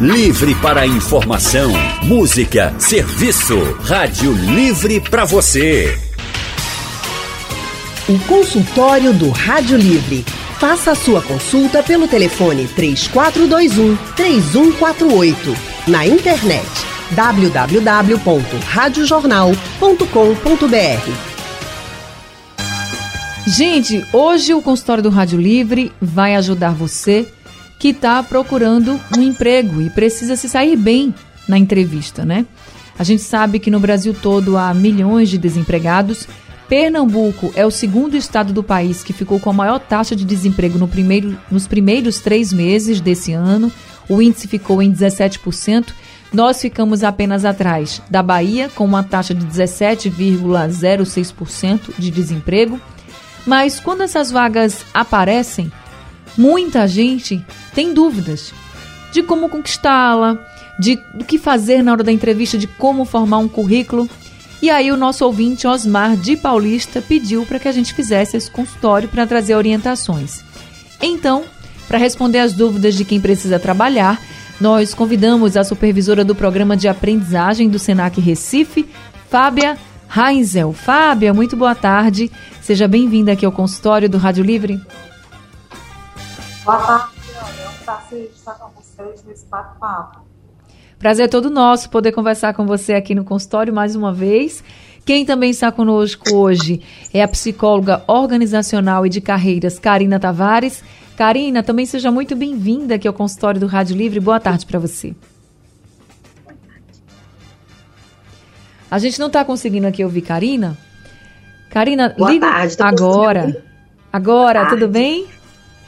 Livre para informação, música, serviço. Rádio Livre para você. O consultório do Rádio Livre. Faça a sua consulta pelo telefone 3421 3148. Na internet www.radiojornal.com.br. Gente, hoje o consultório do Rádio Livre vai ajudar você que está procurando um emprego e precisa se sair bem na entrevista, né? A gente sabe que no Brasil todo há milhões de desempregados. Pernambuco é o segundo estado do país que ficou com a maior taxa de desemprego no primeiro, nos primeiros três meses desse ano. O índice ficou em 17%. Nós ficamos apenas atrás da Bahia, com uma taxa de 17,06% de desemprego. Mas quando essas vagas aparecem, muita gente tem dúvidas de como conquistá-la, de o que fazer na hora da entrevista, de como formar um currículo. E aí o nosso ouvinte Osmar de Paulista pediu para que a gente fizesse esse consultório para trazer orientações. Então, para responder às dúvidas de quem precisa trabalhar, nós convidamos a supervisora do programa de aprendizagem do Senac Recife, Fábia Heinzel. Fábia, muito boa tarde. Seja bem-vinda aqui ao consultório do Rádio Livre. Boa tarde, Ana. É um prazer estar com vocês nesse bate-papo. Prazer é todo nosso poder conversar com você aqui no consultório mais uma vez. Quem também está conosco hoje é a psicóloga organizacional e de carreiras Karina Tavares. Karina, também seja muito bem-vinda aqui ao consultório do Rádio Livre. Boa tarde para você. A gente não está conseguindo aqui ouvir Karina. Karina, Boa liga tarde, agora. Agora, tudo bem?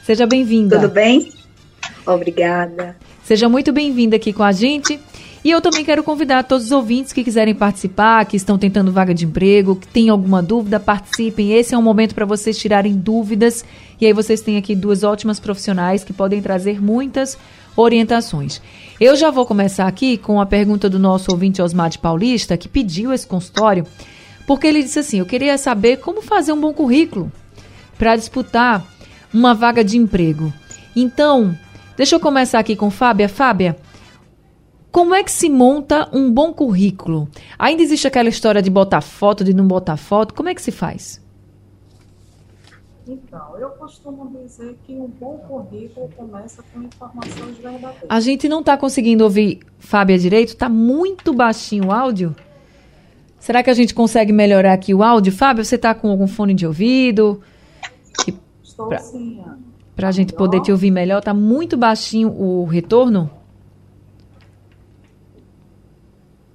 Seja bem-vinda. Tudo bem? Obrigada. Seja muito bem-vinda aqui com a gente. E eu também quero convidar todos os ouvintes que quiserem participar, que estão tentando vaga de emprego, que têm alguma dúvida, participem. Esse é um momento para vocês tirarem dúvidas. E aí vocês têm aqui duas ótimas profissionais que podem trazer muitas orientações. Eu já vou começar aqui com a pergunta do nosso ouvinte Osmar de Paulista, que pediu esse consultório, porque ele disse assim: Eu queria saber como fazer um bom currículo para disputar uma vaga de emprego. Então, deixa eu começar aqui com Fábia. Fábia, como é que se monta um bom currículo? Ainda existe aquela história de botar foto, de não botar foto. Como é que se faz? Então, eu costumo dizer que um bom currículo começa com informações verdadeiras. A gente não está conseguindo ouvir Fábia direito, está muito baixinho o áudio. Será que a gente consegue melhorar aqui o áudio? Fábia, você está com algum fone de ouvido? Estou pra- sim. Para a gente poder te ouvir melhor, está muito baixinho o retorno?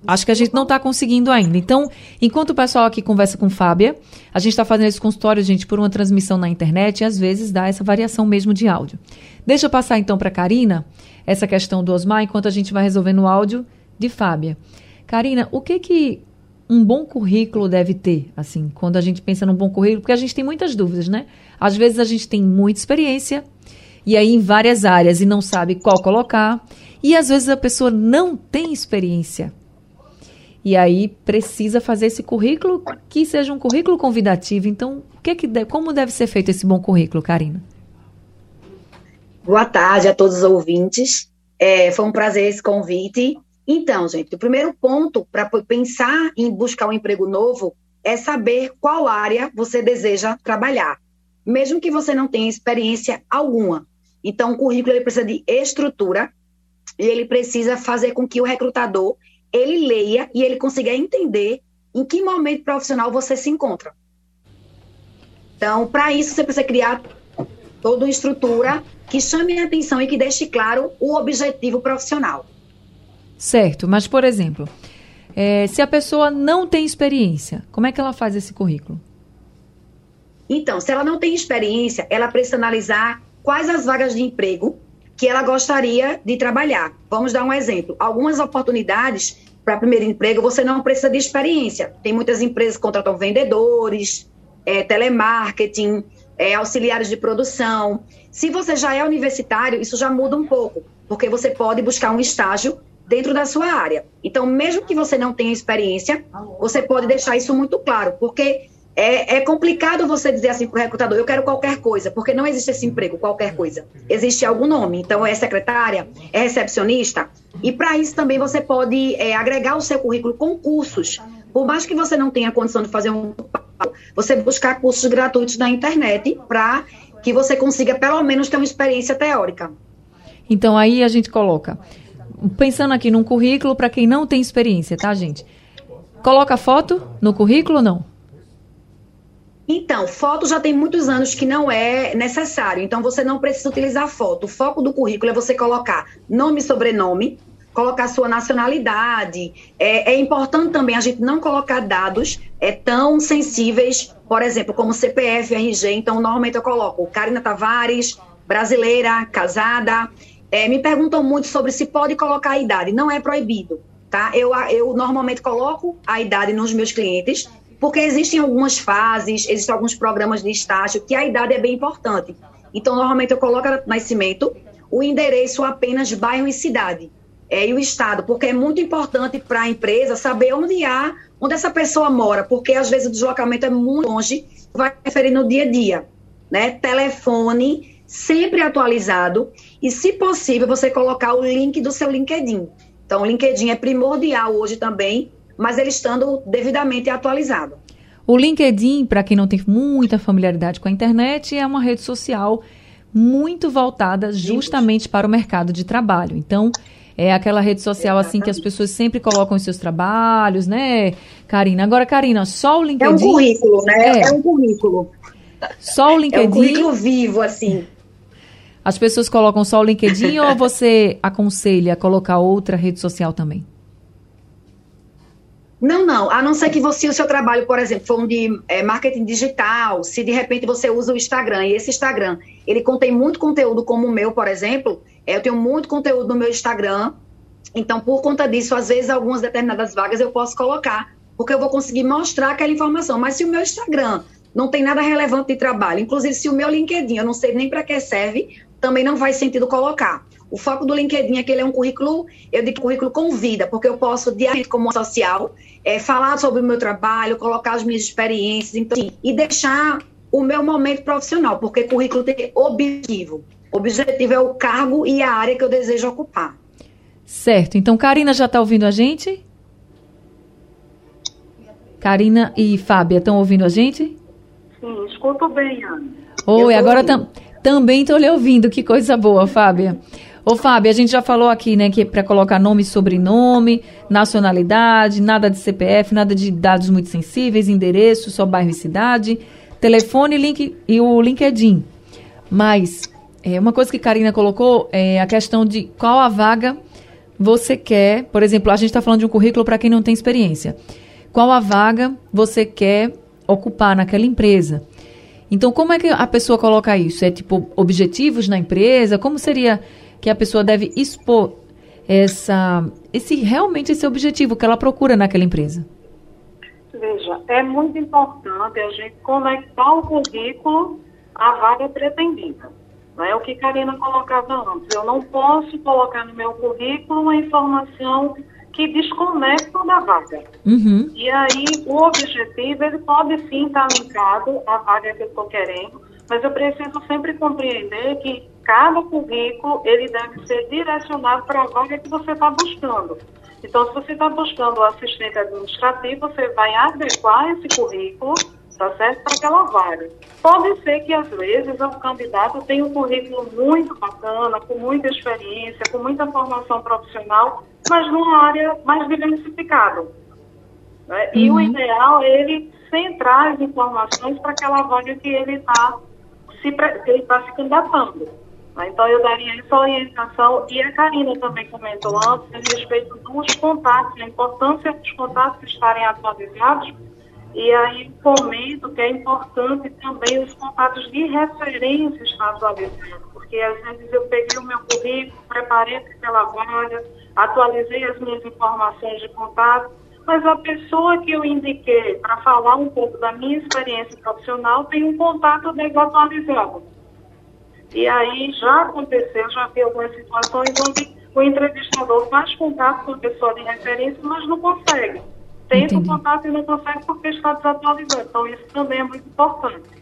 Acho que a gente não está conseguindo ainda. Então, enquanto o pessoal aqui conversa com Fábia, a gente está fazendo esse consultório, gente, por uma transmissão na internet e às vezes dá essa variação mesmo de áudio. Deixa eu passar então para Karina essa questão do Osmar, enquanto a gente vai resolvendo o áudio de Fábia. Karina, o que que um bom currículo deve ter, assim, quando a gente pensa num bom currículo? Porque a gente tem muitas dúvidas, né? Às vezes a gente tem muita experiência, e aí em várias áreas, e não sabe qual colocar. E às vezes a pessoa não tem experiência. E aí precisa fazer esse currículo que seja um currículo convidativo. Então, o que é que de- como deve ser feito esse bom currículo, Karina? Boa tarde a todos os ouvintes. É, foi um prazer esse convite. Então, gente, o primeiro ponto para pensar em buscar um emprego novo é saber qual área você deseja trabalhar, mesmo que você não tenha experiência alguma. Então, o currículo ele precisa de estrutura e ele precisa fazer com que o recrutador ele leia e ele consiga entender em que momento profissional você se encontra. Então, para isso, você precisa criar toda uma estrutura que chame a atenção e que deixe claro o objetivo profissional. Certo, mas por exemplo, eh, se a pessoa não tem experiência, como é que ela faz esse currículo? Então, se ela não tem experiência, ela precisa analisar quais as vagas de emprego que ela gostaria de trabalhar. Vamos dar um exemplo. Algumas oportunidades para primeiro emprego você não precisa de experiência. Tem muitas empresas que contratam vendedores, eh, telemarketing, eh, auxiliares de produção. Se você já é universitário, isso já muda um pouco, porque você pode buscar um estágio dentro da sua área. Então, mesmo que você não tenha experiência, você pode deixar isso muito claro, porque é, é complicado você dizer assim para o recrutador, eu quero qualquer coisa, porque não existe esse emprego, qualquer coisa. Existe algum nome. Então, é secretária, é recepcionista. E para isso também você pode é, agregar o seu currículo com cursos. Por mais que você não tenha condição de fazer um você buscar cursos gratuitos na internet para que você consiga pelo menos ter uma experiência teórica. Então aí a gente coloca, pensando aqui num currículo para quem não tem experiência, tá, gente? Coloca foto no currículo ou não? Então, foto já tem muitos anos que não é necessário, então você não precisa utilizar foto. O foco do currículo é você colocar nome e sobrenome, colocar sua nacionalidade. É, é, importante também a gente não colocar dados é, tão sensíveis, por exemplo, como CPF, RG. Então, normalmente eu coloco Karina Tavares, brasileira, casada. É, me perguntam muito sobre se pode colocar a idade. Não é proibido, tá? Eu, eu normalmente coloco a idade nos meus clientes porque existem algumas fases, existem alguns programas de estágio que a idade é bem importante. Então, normalmente eu coloco nascimento, o endereço apenas bairro e cidade. É, e o estado, porque é muito importante para a empresa saber onde há, onde essa pessoa mora, porque às vezes o deslocamento é muito longe, vai interferir no dia a dia. Né? Telefone sempre atualizado e, se possível, você colocar o link do seu LinkedIn. Então, o LinkedIn é primordial hoje também mas ele estando devidamente atualizado. O LinkedIn, para quem não tem muita familiaridade com a internet, é uma rede social muito voltada justamente para o mercado de trabalho. Então, é aquela rede social assim que as pessoas sempre colocam os seus trabalhos, né, Karina? Agora, Karina, só o LinkedIn. É um currículo, né? É, é um currículo. Só o LinkedIn. É um currículo vivo, assim. As pessoas colocam só o LinkedIn ou você aconselha a colocar outra rede social também? Não, não. A não ser que você, o seu trabalho, por exemplo, for um de é, marketing digital, se de repente você usa o Instagram, e esse Instagram, ele contém muito conteúdo como o meu, por exemplo, é, eu tenho muito conteúdo no meu Instagram, então, por conta disso, às vezes, algumas determinadas vagas eu posso colocar, porque eu vou conseguir mostrar aquela informação. Mas se o meu Instagram não tem nada relevante de trabalho, inclusive se o meu LinkedIn, eu não sei nem para que serve, também não faz sentido colocar. O foco do LinkedIn é que ele é um currículo, eu digo currículo com vida, porque eu posso, diariamente, como social, é, falar sobre o meu trabalho, colocar as minhas experiências, então, assim, e deixar o meu momento profissional, porque currículo tem objetivo. O objetivo é o cargo e a área que eu desejo ocupar. Certo. Então, Karina já está ouvindo a gente? Karina e Fábia estão ouvindo a gente? Sim, escuto bem, Ana. Oi, agora tam, também estou lhe ouvindo. Que coisa boa, Fábia. Ô, Fábio, a gente já falou aqui, né, que é para colocar nome e sobrenome, nacionalidade, nada de CPF, nada de dados muito sensíveis, endereço, só bairro e cidade, telefone link, e o LinkedIn. Mas, é, uma coisa que Karina colocou é a questão de qual a vaga você quer. Por exemplo, a gente está falando de um currículo para quem não tem experiência. Qual a vaga você quer ocupar naquela empresa? Então, como é que a pessoa coloca isso? É tipo objetivos na empresa? Como seria que a pessoa deve expor essa, esse realmente esse objetivo que ela procura naquela empresa? Veja, é muito importante a gente conectar o currículo à vaga pretendida. É o que Karina colocava antes. Eu não posso colocar no meu currículo uma informação que desconecta da vaga. Uhum. E aí, o objetivo, ele pode sim estar linkado à vaga que eu estou querendo, mas eu preciso sempre compreender que cada currículo ele deve ser direcionado para a vaga que você está buscando. Então, se você está buscando o assistente administrativo, você vai adequar esse currículo tá certo? para aquela vaga. Pode ser que, às vezes, o candidato tenha um currículo muito bacana, com muita experiência, com muita formação profissional, mas numa área mais diversificada. Né? E uhum. o ideal é ele centrar as informações para aquela vaga que ele está se, ele tá se candidatando. Né? Então, eu daria essa orientação. E a Karina também comentou antes a respeito dos contatos, a importância dos contatos estarem atualizados. E aí, comento que é importante também os contatos de referência estar atualizados. Porque, às vezes, eu peguei o meu currículo, preparei aquela vaga, atualizei as minhas informações de contato, mas a pessoa que eu indiquei para falar um pouco da minha experiência profissional tem um contato desatualizado. E aí já aconteceu, já vi algumas situações onde o entrevistador faz contato com a pessoa de referência, mas não consegue. Tenta o contato e não consegue porque está desatualizado. Então, isso também é muito importante.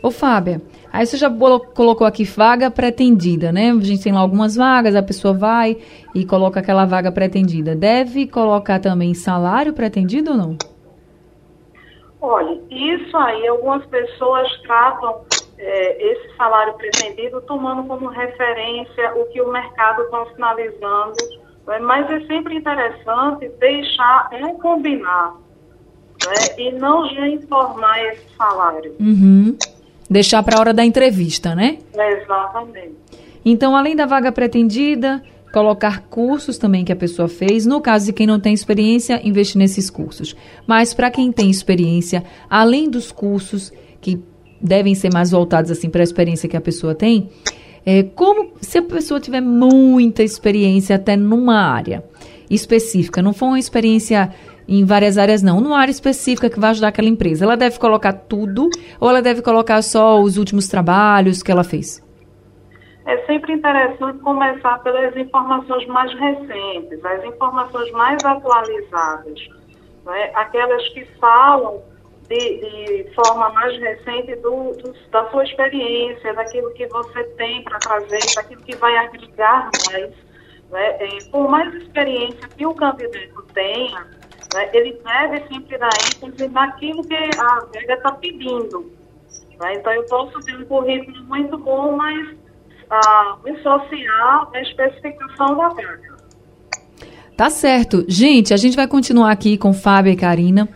Ô, Fábia, aí você já colocou aqui vaga pretendida, né? A gente tem lá algumas vagas, a pessoa vai e coloca aquela vaga pretendida. Deve colocar também salário pretendido ou não? Olha, isso aí algumas pessoas tratam é, esse salário pretendido tomando como referência o que o mercado está sinalizando, né? mas é sempre interessante deixar é combinar né? e não já informar esse salário. Uhum. Deixar para a hora da entrevista, né? exatamente. Então, além da vaga pretendida, colocar cursos também que a pessoa fez. No caso de quem não tem experiência, investir nesses cursos. Mas para quem tem experiência, além dos cursos que devem ser mais voltados assim para a experiência que a pessoa tem, é, como se a pessoa tiver muita experiência até numa área específica, não for uma experiência em várias áreas não, numa área específica que vai ajudar aquela empresa, ela deve colocar tudo ou ela deve colocar só os últimos trabalhos que ela fez? é sempre interessante começar pelas informações mais recentes, as informações mais atualizadas, né? aquelas que falam de, de forma mais recente do, do, da sua experiência, daquilo que você tem para trazer, daquilo que vai agregar mais. Né? É, por mais experiência que o candidato tenha, né? ele deve sempre dar ênfase naquilo que a vaga está pedindo. Né? Então, eu posso ter um currículo muito bom, mas a, social a especificação da vaga. Tá certo. Gente, a gente vai continuar aqui com Fábio e Karina.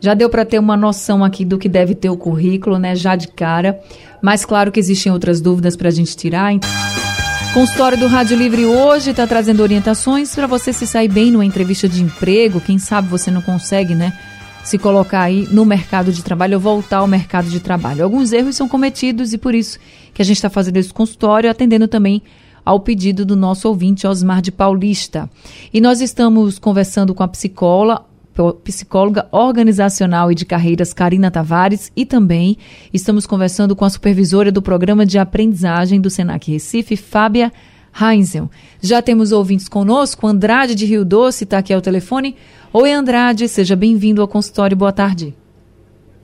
Já deu para ter uma noção aqui do que deve ter o currículo, né? Já de cara. Mas claro que existem outras dúvidas para a gente tirar. Consultório do Rádio Livre hoje está trazendo orientações para você se sair bem numa entrevista de emprego. Quem sabe você não consegue, né? Se colocar aí no mercado de trabalho ou voltar ao mercado de trabalho. Alguns erros são cometidos e por isso que a gente está fazendo esse consultório, atendendo também ao pedido do nosso ouvinte Osmar de Paulista. E nós estamos conversando com a psicóloga, psicóloga organizacional e de carreiras Karina Tavares e também estamos conversando com a supervisora do programa de aprendizagem do Senac Recife, Fábia Heinzel. Já temos ouvintes conosco, Andrade de Rio Doce está aqui ao telefone. Oi Andrade, seja bem-vindo ao consultório, boa tarde.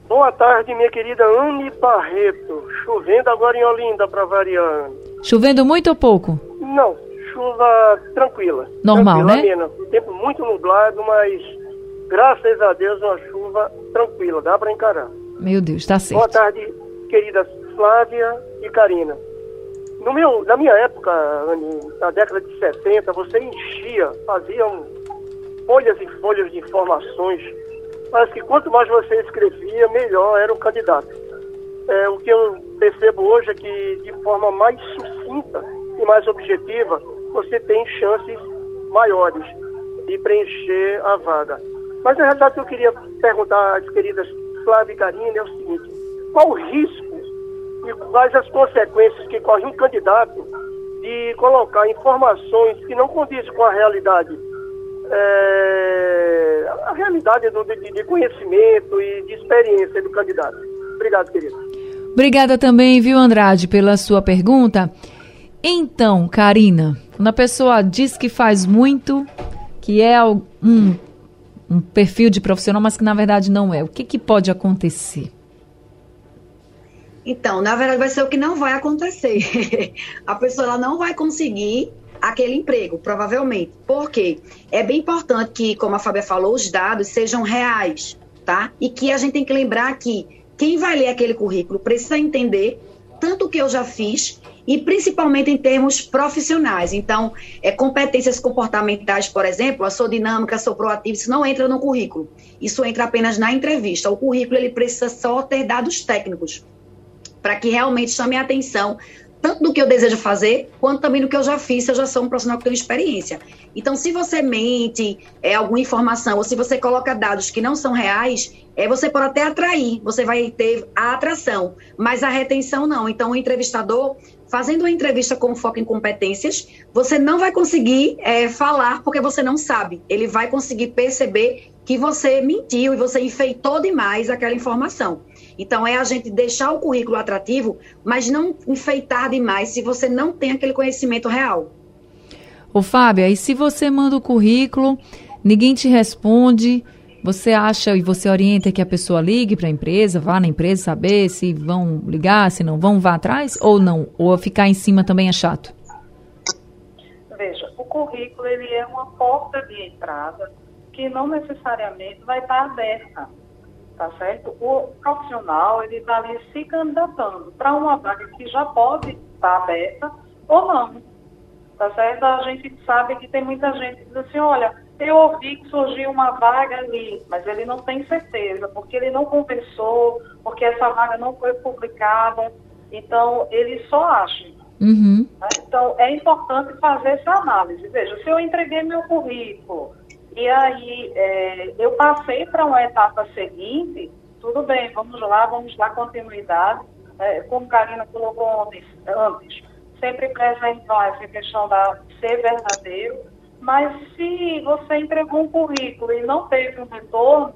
Boa tarde, minha querida Anne Barreto. Chovendo agora em Olinda, para variar. Chovendo muito ou pouco? Não, chuva tranquila. Normal, tranquila, né? Amena. Tempo muito nublado, mas graças a Deus uma chuva tranquila, dá para encarar. Meu Deus, tá certo. Boa tarde, queridas Flávia e Karina. No meu, na minha época, na década de 70, você enchia, fazia um, folhas e folhas de informações mas que quanto mais você escrevia, melhor era o candidato. É, o que eu percebo hoje é que, de forma mais sucinta e mais objetiva, você tem chances maiores de preencher a vaga. Mas, na realidade, eu queria perguntar às queridas Flávia e Karine é o seguinte: qual o risco e quais as consequências que corre um candidato de colocar informações que não condizem com a realidade é, a realidade do, de, de, conhecimento e de experiência do candidato. Obrigado, querido. Obrigada também, viu, Andrade, pela sua pergunta. Então, Karina, quando a pessoa diz que faz muito, que é um, um perfil de profissional, mas que na verdade não é, o que, que pode acontecer? Então, na verdade, vai ser o que não vai acontecer. a pessoa não vai conseguir aquele emprego, provavelmente. Porque é bem importante que, como a Fábia falou, os dados sejam reais, tá? E que a gente tem que lembrar que quem vai ler aquele currículo precisa entender tanto o que eu já fiz e principalmente em termos profissionais. Então, é, competências comportamentais, por exemplo, eu sou dinâmica, sou proativa, isso não entra no currículo. Isso entra apenas na entrevista. O currículo ele precisa só ter dados técnicos para que realmente chame a atenção tanto do que eu desejo fazer, quanto também do que eu já fiz, se eu já sou um profissional que tem experiência. Então, se você mente é, alguma informação, ou se você coloca dados que não são reais, é, você pode até atrair, você vai ter a atração, mas a retenção não. Então, o entrevistador, fazendo uma entrevista com foco em competências, você não vai conseguir é, falar porque você não sabe. Ele vai conseguir perceber que você mentiu e você enfeitou demais aquela informação. Então, é a gente deixar o currículo atrativo, mas não enfeitar demais se você não tem aquele conhecimento real. Ô, Fábio, e se você manda o currículo, ninguém te responde, Você acha e você orienta que a pessoa ligue para a empresa, vá na empresa saber se vão ligar, se não vão, vá atrás ou não? Ou ficar em cima também é chato? Veja, o currículo ele é uma porta de entrada que não necessariamente vai estar aberta, tá certo? O profissional ele está ali se candidatando para uma vaga que já pode estar aberta ou não, tá certo? A gente sabe que tem muita gente que diz assim, olha, eu ouvi que surgiu uma vaga ali, mas ele não tem certeza, porque ele não conversou, porque essa vaga não foi publicada, então ele só acha. Uhum. Né? Então é importante fazer essa análise. Veja, se eu entreguei meu currículo e aí é, eu passei para uma etapa seguinte, tudo bem, vamos lá, vamos dar continuidade, é, como Karina colocou antes, antes sempre preservar essa questão da ser verdadeiro, mas se você entregou um currículo e não teve um retorno,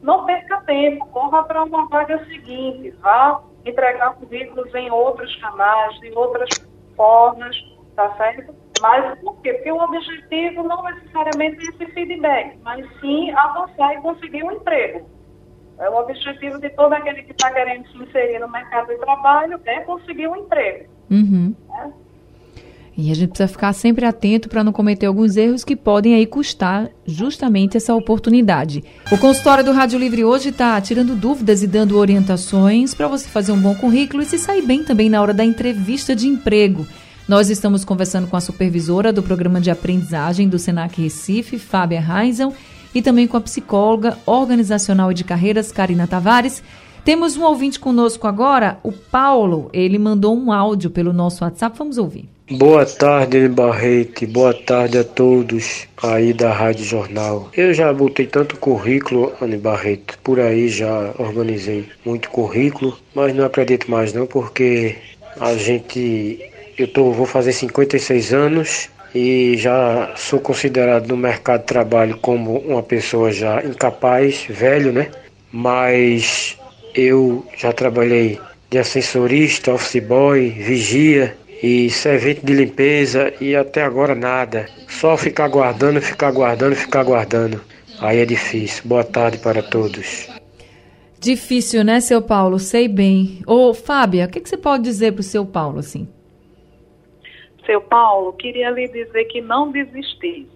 não perca tempo, corra para uma vaga seguinte, vá entregar currículos em outros canais, em outras formas, tá certo? Mas por quê? Porque o objetivo não necessariamente é esse feedback, mas sim avançar e conseguir um emprego. É o objetivo de todo aquele que está querendo se inserir no mercado de trabalho é conseguir um emprego. Uhum. Né? E a gente precisa ficar sempre atento para não cometer alguns erros que podem aí custar justamente essa oportunidade. O consultório do Rádio Livre hoje está tirando dúvidas e dando orientações para você fazer um bom currículo e se sair bem também na hora da entrevista de emprego. Nós estamos conversando com a supervisora do programa de aprendizagem do Senac Recife, Fábia Reisel, e também com a psicóloga organizacional e de carreiras, Karina Tavares. Temos um ouvinte conosco agora, o Paulo. Ele mandou um áudio pelo nosso WhatsApp. Vamos ouvir. Boa tarde, Anne Barreto. Boa tarde a todos aí da Rádio Jornal. Eu já botei tanto currículo, Anne Barreto, por aí já organizei muito currículo, mas não acredito mais não, porque a gente. Eu tô, vou fazer 56 anos e já sou considerado no mercado de trabalho como uma pessoa já incapaz, velho, né? Mas eu já trabalhei de ascensorista, office boy, vigia e servente de limpeza e até agora nada. Só ficar aguardando, ficar aguardando, ficar aguardando. Aí é difícil. Boa tarde para todos. Difícil, né, seu Paulo? Sei bem. Ô, Fábia, o que, que você pode dizer para o seu Paulo, assim? Seu Paulo, queria lhe dizer que não desistisse.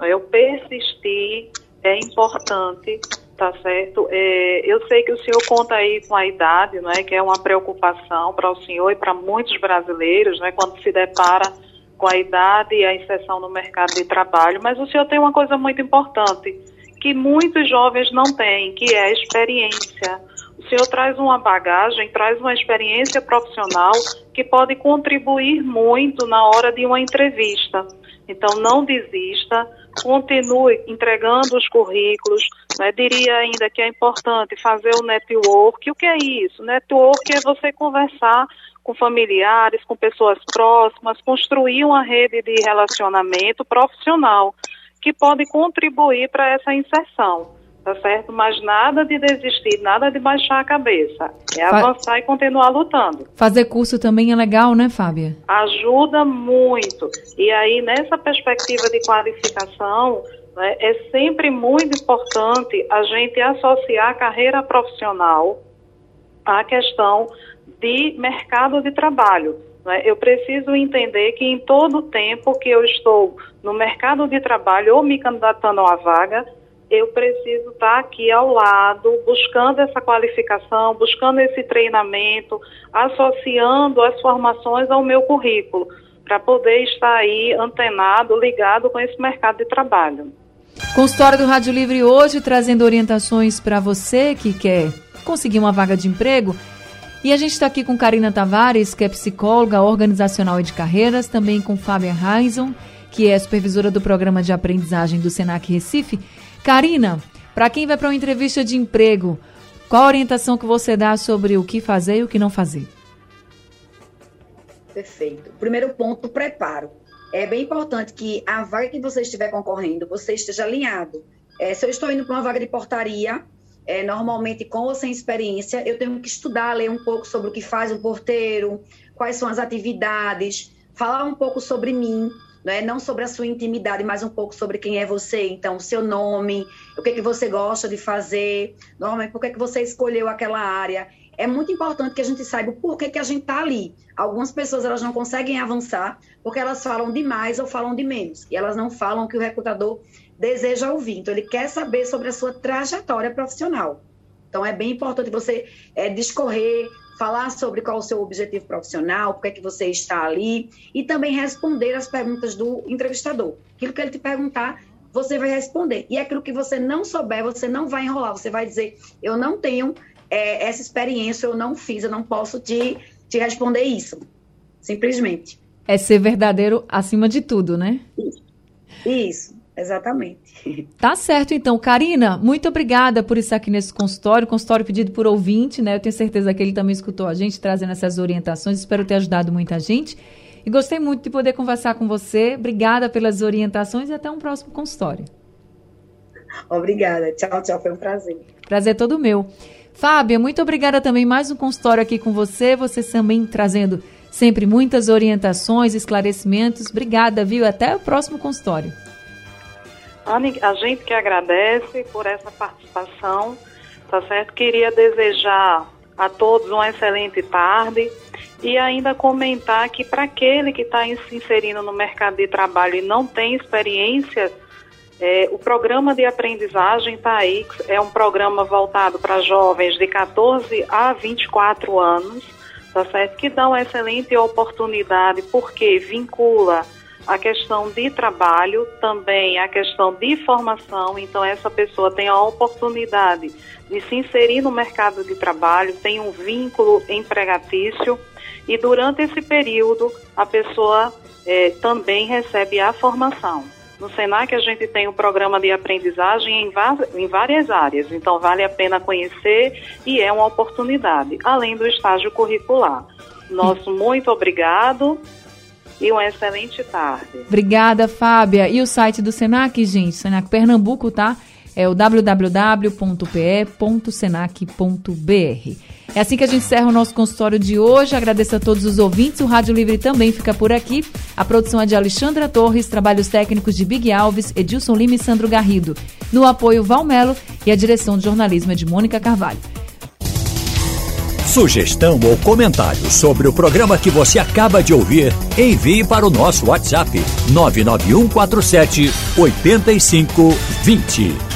Eu persisti, é importante Tá certo. É, eu sei que o senhor conta aí com a idade, não é, que é uma preocupação para o senhor e para muitos brasileiros, né, quando se depara com a idade e a inserção no mercado de trabalho. Mas o senhor tem uma coisa muito importante que muitos jovens não têm, que é a experiência. O senhor traz uma bagagem, traz uma experiência profissional que pode contribuir muito na hora de uma entrevista. Então, não desista, continue entregando os currículos. Né? Diria ainda que é importante fazer o network. O que é isso? Network é você conversar com familiares, com pessoas próximas, construir uma rede de relacionamento profissional que pode contribuir para essa inserção tá certo? Mas nada de desistir, nada de baixar a cabeça. É Fa avançar e continuar lutando. Fazer curso também é legal, né, Fábia? Ajuda muito. E aí, nessa perspectiva de qualificação, né, é sempre muito importante a gente associar a carreira profissional à questão de mercado de trabalho. Né? Eu preciso entender que em todo o tempo que eu estou no mercado de trabalho ou me candidatando a vaga, eu preciso estar aqui ao lado, buscando essa qualificação, buscando esse treinamento, associando as formações ao meu currículo, para poder estar aí antenado, ligado com esse mercado de trabalho. Consultório do Rádio Livre hoje trazendo orientações para você que quer conseguir uma vaga de emprego. E a gente está aqui com Karina Tavares, que é psicóloga organizacional e de carreiras, também com Fábia Reison, que é supervisora do programa de aprendizagem do Senac Recife. Karina, para quem vai para uma entrevista de emprego, qual a orientação que você dá sobre o que fazer e o que não fazer? Perfeito. Primeiro ponto, preparo. É bem importante que a vaga que você estiver concorrendo, você esteja alinhado. É, se eu estou indo para uma vaga de portaria, é, normalmente com ou sem experiência, eu tenho que estudar, ler um pouco sobre o que faz o porteiro, quais são as atividades, falar um pouco sobre mim, né? não sobre a sua intimidade, mas um pouco sobre quem é você. Então, seu nome, o que, é que você gosta de fazer, normalmente por que, é que você escolheu aquela área. É muito importante que a gente saiba por que, que a gente está ali. Algumas pessoas elas não conseguem avançar porque elas falam demais ou falam de menos. E elas não falam o que o recrutador deseja ouvir. Então, ele quer saber sobre a sua trajetória profissional. Então, é bem importante você é, discorrer, falar sobre qual é o seu objetivo profissional, por que, é que você está ali, e também responder as perguntas do entrevistador. Aquilo que ele te perguntar, você vai responder. E aquilo que você não souber, você não vai enrolar, você vai dizer, eu não tenho é, essa experiência, eu não fiz, eu não posso te, te responder isso. Simplesmente. É ser verdadeiro acima de tudo, né? Isso. isso. Exatamente. Tá certo, então. Karina, muito obrigada por estar aqui nesse consultório, consultório pedido por ouvinte, né? Eu tenho certeza que ele também escutou a gente, trazendo essas orientações. Espero ter ajudado muita gente. E gostei muito de poder conversar com você. Obrigada pelas orientações e até um próximo consultório. Obrigada. Tchau, tchau. Foi um prazer. Prazer todo meu. Fábia, muito obrigada também. Mais um consultório aqui com você. Você também trazendo sempre muitas orientações, esclarecimentos. Obrigada, viu? Até o próximo consultório. Anne, a gente que agradece por essa participação, tá certo? Queria desejar a todos uma excelente tarde e ainda comentar que para aquele que está se inserindo no mercado de trabalho e não tem experiência, é, o programa de aprendizagem TAIX é um programa voltado para jovens de 14 a 24 anos, tá certo? Que dá uma excelente oportunidade porque vincula a questão de trabalho, também a questão de formação. Então, essa pessoa tem a oportunidade de se inserir no mercado de trabalho, tem um vínculo empregatício e durante esse período a pessoa é, também recebe a formação. No Senac a gente tem um programa de aprendizagem em, em várias áreas, então vale a pena conhecer e é uma oportunidade, além do estágio curricular. Nosso muito obrigado e uma excelente tarde. Obrigada, Fábia. E o site do Senac, gente, Senac Pernambuco, tá? É o www.pe.senac.br. É assim que a gente encerra o nosso consultório de hoje. Agradeço a todos os ouvintes. O Rádio Livre também fica por aqui. A produção é de Alexandra Torres, trabalhos técnicos de Big Alves, Edilson Lima e Sandro Garrido. No apoio, Valmelo e a direção de jornalismo é de Mônica Carvalho. Sugestão ou comentário sobre o programa que você acaba de ouvir, envie para o nosso WhatsApp 99147 8520.